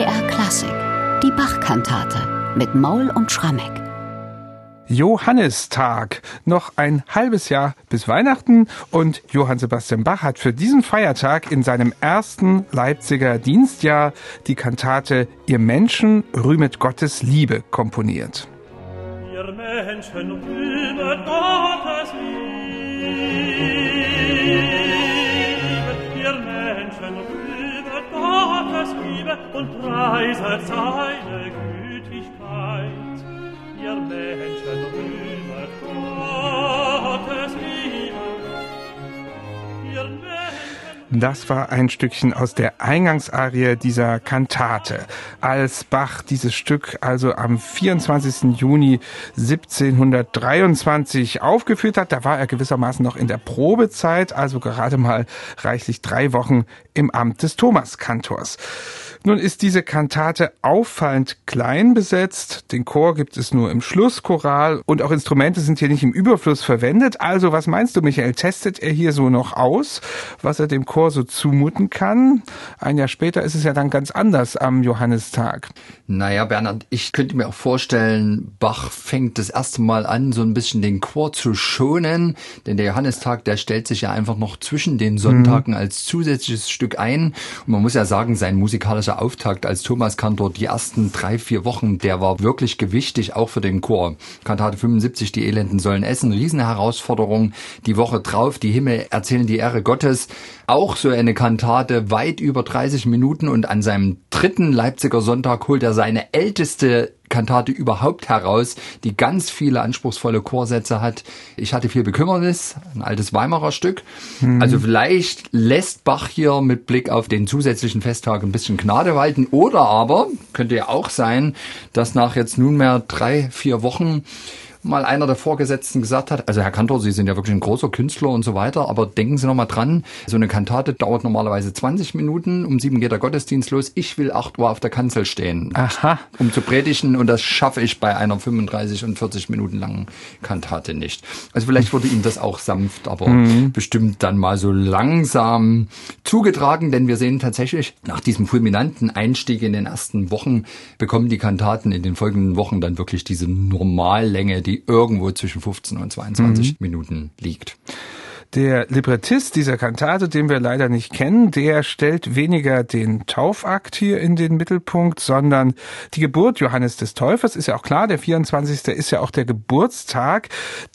MDR Klassik, die Bach-Kantate mit Maul und Schrammeck. Johannistag. Noch ein halbes Jahr bis Weihnachten und Johann Sebastian Bach hat für diesen Feiertag in seinem ersten Leipziger Dienstjahr die Kantate Ihr Menschen rühmet Gottes Liebe komponiert. Ihr Menschen rühmet Gottes Liebe. Und preiset seine Gütigkeit. Ihr Menschen rühmet Gottes Liebe. Ihr das war ein Stückchen aus der Eingangsarie dieser Kantate. Als Bach dieses Stück also am 24. Juni 1723 aufgeführt hat, da war er gewissermaßen noch in der Probezeit, also gerade mal reichlich drei Wochen im Amt des Thomaskantors. Nun ist diese Kantate auffallend klein besetzt. Den Chor gibt es nur im Schlusschoral und auch Instrumente sind hier nicht im Überfluss verwendet. Also was meinst du, Michael? Testet er hier so noch aus, was er dem Chor so zumuten kann? Ein Jahr später ist es ja dann ganz anders am Johannistag. Naja, Bernhard, ich könnte mir auch vorstellen, Bach fängt das erste Mal an, so ein bisschen den Chor zu schonen, denn der Johannistag, der stellt sich ja einfach noch zwischen den Sonntagen mhm. als zusätzliches Stück ein. Und man muss ja sagen, sein musikalischer musikalischer Auftakt als Thomas Kantor die ersten drei, vier Wochen, der war wirklich gewichtig, auch für den Chor. Kantate 75, die Elenden sollen essen, Riesenherausforderung. Die Woche drauf, die Himmel erzählen die Ehre Gottes. Auch so eine Kantate, weit über 30 Minuten und an seinem dritten Leipziger Sonntag holt er seine älteste Kantate überhaupt heraus, die ganz viele anspruchsvolle Chorsätze hat. Ich hatte viel Bekümmernis, ein altes Weimarer Stück. Mhm. Also vielleicht lässt Bach hier mit Blick auf den zusätzlichen Festtag ein bisschen Gnade walten. Oder aber, könnte ja auch sein, dass nach jetzt nunmehr drei, vier Wochen mal einer der Vorgesetzten gesagt hat, also Herr Kantor, Sie sind ja wirklich ein großer Künstler und so weiter, aber denken Sie noch mal dran, so eine Kantate dauert normalerweise 20 Minuten, um sieben geht der Gottesdienst los, ich will acht Uhr auf der Kanzel stehen, Aha. um zu predigen und das schaffe ich bei einer 35 und 40 Minuten langen Kantate nicht. Also vielleicht wurde ihm das auch sanft, aber mhm. bestimmt dann mal so langsam zugetragen, denn wir sehen tatsächlich, nach diesem fulminanten Einstieg in den ersten Wochen bekommen die Kantaten in den folgenden Wochen dann wirklich diese Normallänge, die irgendwo zwischen 15 und 22 mhm. Minuten liegt. Der Librettist dieser Kantate, den wir leider nicht kennen, der stellt weniger den Taufakt hier in den Mittelpunkt, sondern die Geburt Johannes des Täufers ist ja auch klar, der 24. ist ja auch der Geburtstag.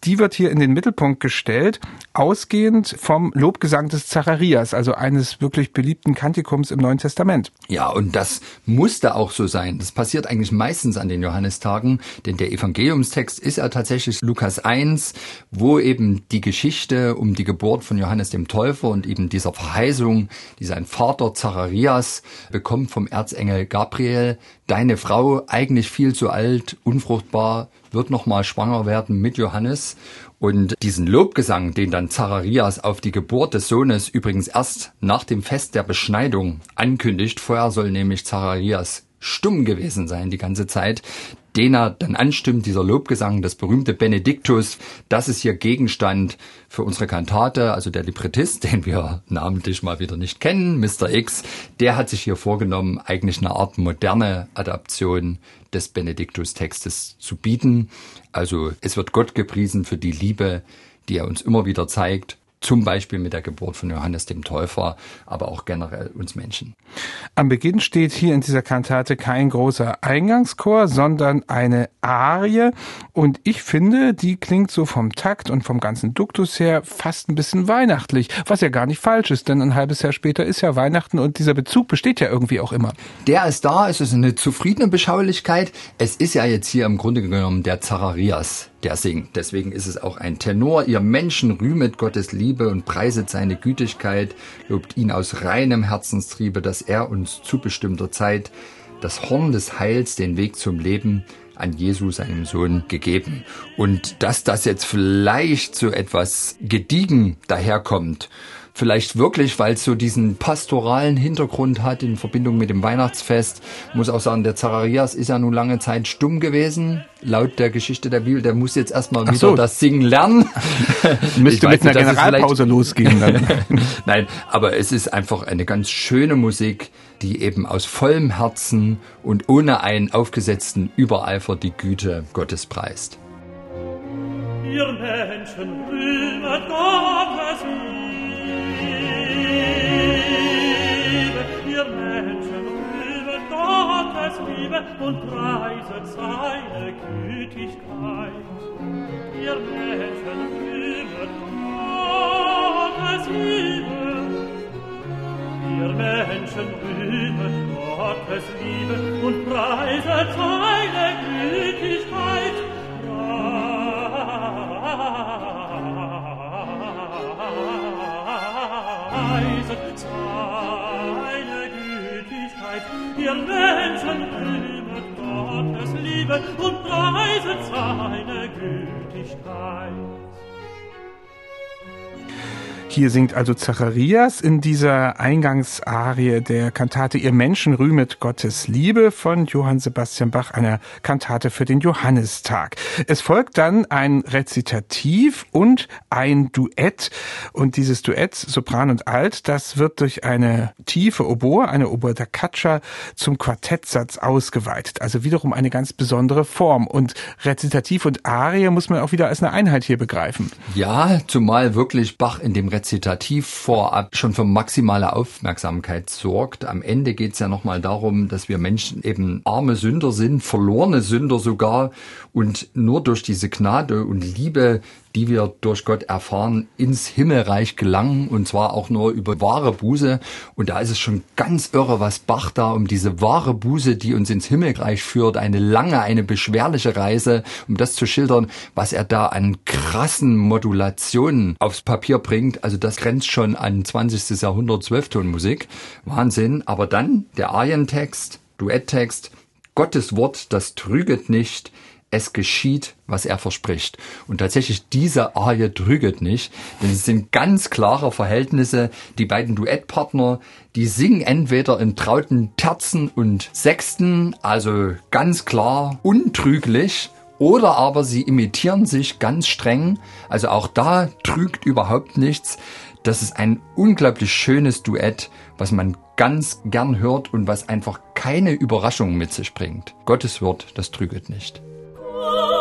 Die wird hier in den Mittelpunkt gestellt, ausgehend vom Lobgesang des Zacharias, also eines wirklich beliebten Kantikums im Neuen Testament. Ja, und das musste auch so sein. Das passiert eigentlich meistens an den Johannistagen, denn der Evangeliumstext ist ja tatsächlich Lukas 1, wo eben die Geschichte um die die Geburt von Johannes dem Täufer und eben dieser Verheißung, die sein Vater Zacharias bekommt vom Erzengel Gabriel. Deine Frau, eigentlich viel zu alt, unfruchtbar, wird nochmal schwanger werden mit Johannes. Und diesen Lobgesang, den dann Zacharias auf die Geburt des Sohnes übrigens erst nach dem Fest der Beschneidung ankündigt, vorher soll nämlich Zacharias stumm gewesen sein die ganze Zeit, den er dann anstimmt, dieser Lobgesang, das berühmte Benediktus, das ist hier Gegenstand für unsere Kantate, also der Librettist, den wir namentlich mal wieder nicht kennen, Mr. X, der hat sich hier vorgenommen, eigentlich eine Art moderne Adaption des Benediktus-Textes zu bieten. Also es wird Gott gepriesen für die Liebe, die er uns immer wieder zeigt zum Beispiel mit der Geburt von Johannes dem Täufer, aber auch generell uns Menschen. Am Beginn steht hier in dieser Kantate kein großer Eingangschor, sondern eine Arie. Und ich finde, die klingt so vom Takt und vom ganzen Duktus her fast ein bisschen weihnachtlich, was ja gar nicht falsch ist, denn ein halbes Jahr später ist ja Weihnachten und dieser Bezug besteht ja irgendwie auch immer. Der ist da, es ist eine zufriedene Beschaulichkeit. Es ist ja jetzt hier im Grunde genommen der Zacharias, der singt. Deswegen ist es auch ein Tenor. Ihr Menschen rühmet Gottes Liebe und preiset seine Gütigkeit, lobt ihn aus reinem Herzenstriebe, dass er uns zu bestimmter Zeit das Horn des Heils, den Weg zum Leben an Jesu, seinem Sohn, gegeben. Und dass das jetzt vielleicht so etwas gediegen daherkommt, Vielleicht wirklich, weil es so diesen pastoralen Hintergrund hat in Verbindung mit dem Weihnachtsfest. Muss auch sagen, der Zacharias ist ja nun lange Zeit stumm gewesen. Laut der Geschichte der Bibel, der muss jetzt erstmal wieder so. das Singen lernen. Müsste mit einer Generalpause losgehen dann. Nein, aber es ist einfach eine ganz schöne Musik, die eben aus vollem Herzen und ohne einen aufgesetzten Übereifer die Güte Gottes preist. Ihr Menschen rühmet Gottes Liebe, Gottes Liebe und preiset seine Gütigkeit. Ihr Menschen Gütigkeit. Hier singt also Zacharias in dieser Eingangsarie der Kantate Ihr Menschen rühmet Gottes Liebe von Johann Sebastian Bach, einer Kantate für den Johannistag. Es folgt dann ein Rezitativ und ein Duett. Und dieses Duett, Sopran und Alt, das wird durch eine tiefe Oboe, eine Oboe da Caccia, zum Quartettsatz ausgeweitet. Also wiederum eine ganz besondere Form. Und Rezitativ und Arie muss man auch wieder als eine Einheit hier begreifen. Ja, zumal wirklich Bach in dem Rezitativ Rezitativ vorab schon für maximale Aufmerksamkeit sorgt. Am Ende geht es ja nochmal darum, dass wir Menschen eben arme Sünder sind, verlorene Sünder sogar und nur durch diese Gnade und Liebe die wir durch Gott erfahren, ins Himmelreich gelangen und zwar auch nur über wahre Buße. Und da ist es schon ganz irre, was Bach da um diese wahre Buße, die uns ins Himmelreich führt, eine lange, eine beschwerliche Reise, um das zu schildern, was er da an krassen Modulationen aufs Papier bringt. Also das grenzt schon an 20. Jahrhundert Zwölftonmusik. Wahnsinn. Aber dann der Arientext, Duetttext, Gottes Wort, das trüget nicht, es geschieht, was er verspricht. Und tatsächlich diese Arie trüget nicht, denn es sind ganz klare Verhältnisse. Die beiden Duettpartner, die singen entweder in trauten Terzen und Sechsten, also ganz klar untrüglich, oder aber sie imitieren sich ganz streng. Also auch da trügt überhaupt nichts. Das ist ein unglaublich schönes Duett, was man ganz gern hört und was einfach keine Überraschung mit sich bringt. Gottes Wort, das trüget nicht. Oh.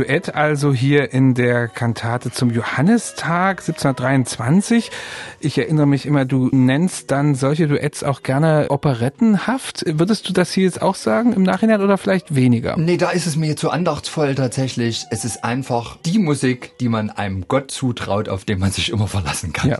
Duett also hier in der Kantate zum Johannistag 1723. Ich erinnere mich immer, du nennst dann solche Duetts auch gerne operettenhaft. Würdest du das hier jetzt auch sagen im Nachhinein oder vielleicht weniger? Nee, da ist es mir zu andachtsvoll tatsächlich. Es ist einfach die Musik, die man einem Gott zutraut, auf den man sich immer verlassen kann. Ja.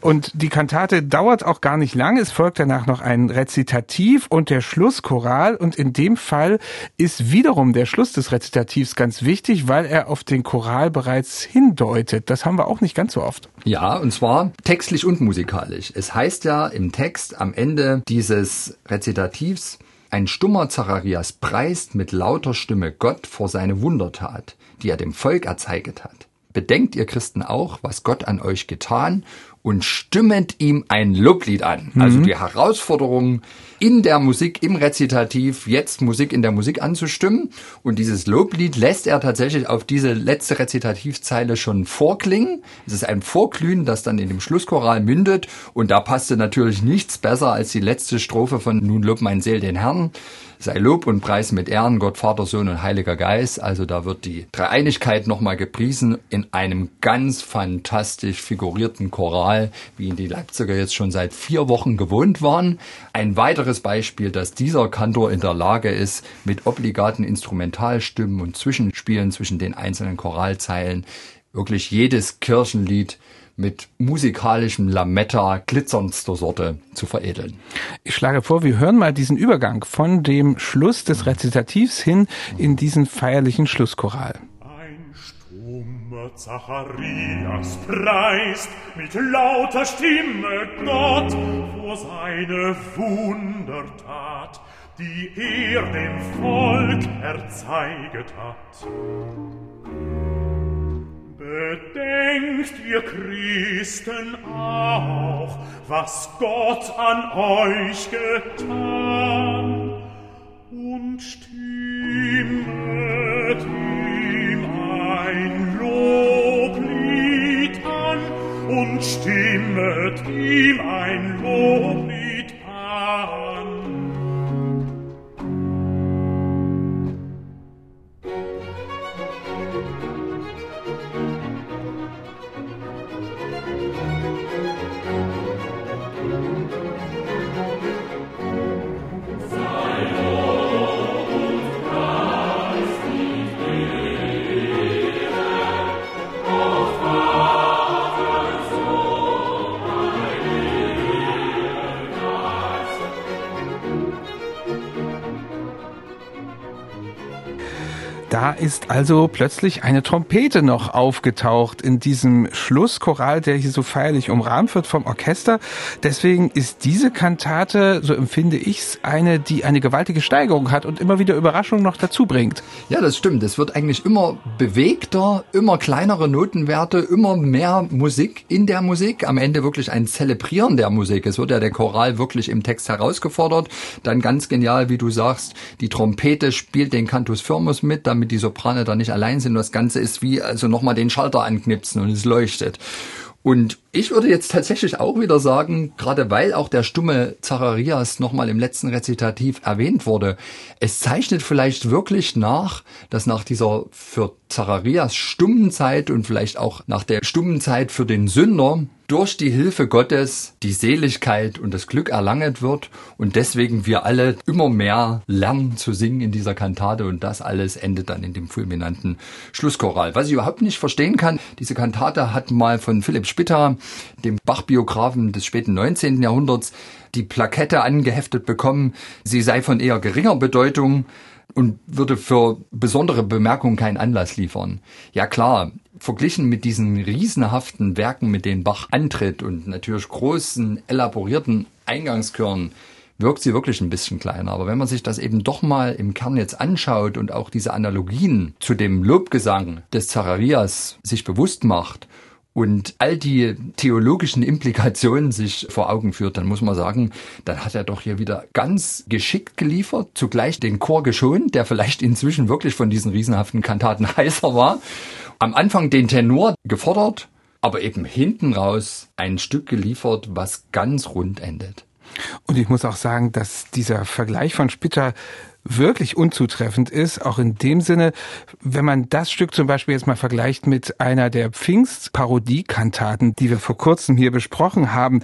Und die Kantate dauert auch gar nicht lang. Es folgt danach noch ein Rezitativ und der Schlusschoral. Und in dem Fall ist wiederum der Schluss des Rezitativs ganz wichtig, weil er auf den Choral bereits hindeutet. Das haben wir auch nicht ganz so oft. Ja, und zwar textlich und musikalisch. Es heißt ja im Text am Ende dieses Rezitativs, ein stummer Zacharias preist mit lauter Stimme Gott vor seine Wundertat, die er dem Volk erzeiget hat. Bedenkt ihr Christen auch, was Gott an euch getan und stimmet ihm ein Loblied an. Also mhm. die Herausforderung in der Musik, im Rezitativ, jetzt Musik in der Musik anzustimmen. Und dieses Loblied lässt er tatsächlich auf diese letzte Rezitativzeile schon vorklingen. Es ist ein Vorglühen, das dann in dem Schlusschoral mündet. Und da passte natürlich nichts besser als die letzte Strophe von Nun lob mein Seel den Herrn. sei Lob und Preis mit Ehren, Gott, Vater, Sohn und Heiliger Geist. Also da wird die Dreieinigkeit nochmal gepriesen in einem ganz fantastisch figurierten Choral, wie ihn die Leipziger jetzt schon seit vier Wochen gewohnt waren. Ein weiteres Beispiel, dass dieser Kantor in der Lage ist, mit obligaten Instrumentalstimmen und Zwischenspielen zwischen den einzelnen Choralzeilen wirklich jedes Kirchenlied mit musikalischem Lametta glitzerndster Sorte zu veredeln. Ich schlage vor, wir hören mal diesen Übergang von dem Schluss des Rezitativs hin in diesen feierlichen Schlusschoral. Zacharias preist mit lauter Stimme Gott vor seine Wundertat, die er dem Volk erzeiget hat. Bedenkt ihr Christen auch, was Gott an euch getan und stimmt Da ist also plötzlich eine Trompete noch aufgetaucht in diesem Schlusschoral, der hier so feierlich umrahmt wird vom Orchester. Deswegen ist diese Kantate, so empfinde ich's, eine, die eine gewaltige Steigerung hat und immer wieder Überraschungen noch dazu bringt. Ja, das stimmt. Es wird eigentlich immer bewegter, immer kleinere Notenwerte, immer mehr Musik in der Musik. Am Ende wirklich ein Zelebrieren der Musik. Es wird ja der Choral wirklich im Text herausgefordert. Dann ganz genial, wie du sagst, die Trompete spielt den Cantus Firmus mit, damit die Soprane da nicht allein sind. Das Ganze ist wie also nochmal den Schalter anknipsen und es leuchtet. Und ich würde jetzt tatsächlich auch wieder sagen, gerade weil auch der stumme Zacharias nochmal im letzten Rezitativ erwähnt wurde, es zeichnet vielleicht wirklich nach, dass nach dieser für Zacharias stummen Zeit und vielleicht auch nach der stummen Zeit für den Sünder durch die Hilfe Gottes die Seligkeit und das Glück erlanget wird und deswegen wir alle immer mehr lernen zu singen in dieser Kantate und das alles endet dann in dem fulminanten Schlusschoral. Was ich überhaupt nicht verstehen kann, diese Kantate hat mal von Philipp Spitter, dem Bach-Biografen des späten 19. Jahrhunderts, die Plakette angeheftet bekommen, sie sei von eher geringer Bedeutung und würde für besondere Bemerkungen keinen Anlass liefern. Ja klar, verglichen mit diesen riesenhaften Werken, mit denen Bach antritt und natürlich großen, elaborierten Eingangschören, wirkt sie wirklich ein bisschen kleiner. Aber wenn man sich das eben doch mal im Kern jetzt anschaut und auch diese Analogien zu dem Lobgesang des Zacharias sich bewusst macht und all die theologischen Implikationen sich vor Augen führt, dann muss man sagen, dann hat er doch hier wieder ganz geschickt geliefert, zugleich den Chor geschont, der vielleicht inzwischen wirklich von diesen riesenhaften Kantaten heißer war. Am Anfang den Tenor gefordert, aber eben hinten raus ein Stück geliefert, was ganz rund endet. Und ich muss auch sagen, dass dieser Vergleich von Spitter wirklich unzutreffend ist, auch in dem Sinne, wenn man das Stück zum Beispiel jetzt mal vergleicht mit einer der Pfingst-Parodie-Kantaten, die wir vor kurzem hier besprochen haben,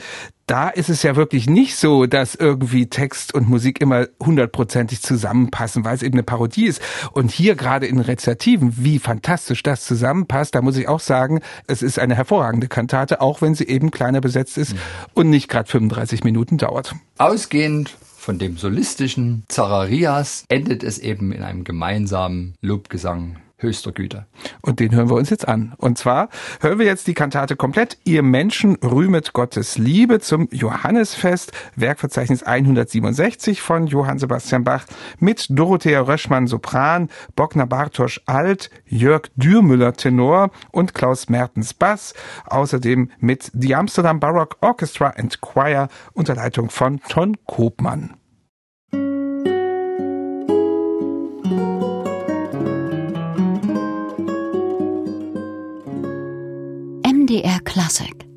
da ist es ja wirklich nicht so, dass irgendwie Text und Musik immer hundertprozentig zusammenpassen, weil es eben eine Parodie ist. Und hier gerade in Rezitativen, wie fantastisch das zusammenpasst, da muss ich auch sagen, es ist eine hervorragende Kantate, auch wenn sie eben kleiner besetzt ist mhm. und nicht gerade 35 Minuten dauert. Ausgehend von dem solistischen Zacharias endet es eben in einem gemeinsamen Lobgesang höchster Güte. Und den hören wir uns jetzt an. Und zwar hören wir jetzt die Kantate komplett. Ihr Menschen rühmet Gottes Liebe zum Johannesfest, Werkverzeichnis 167 von Johann Sebastian Bach mit Dorothea Röschmann Sopran, Bockner Bartosch Alt, Jörg Dürmüller Tenor und Klaus Mertens Bass. Außerdem mit The Amsterdam Baroque Orchestra and Choir unter Leitung von Ton Kopmann. MDR Classic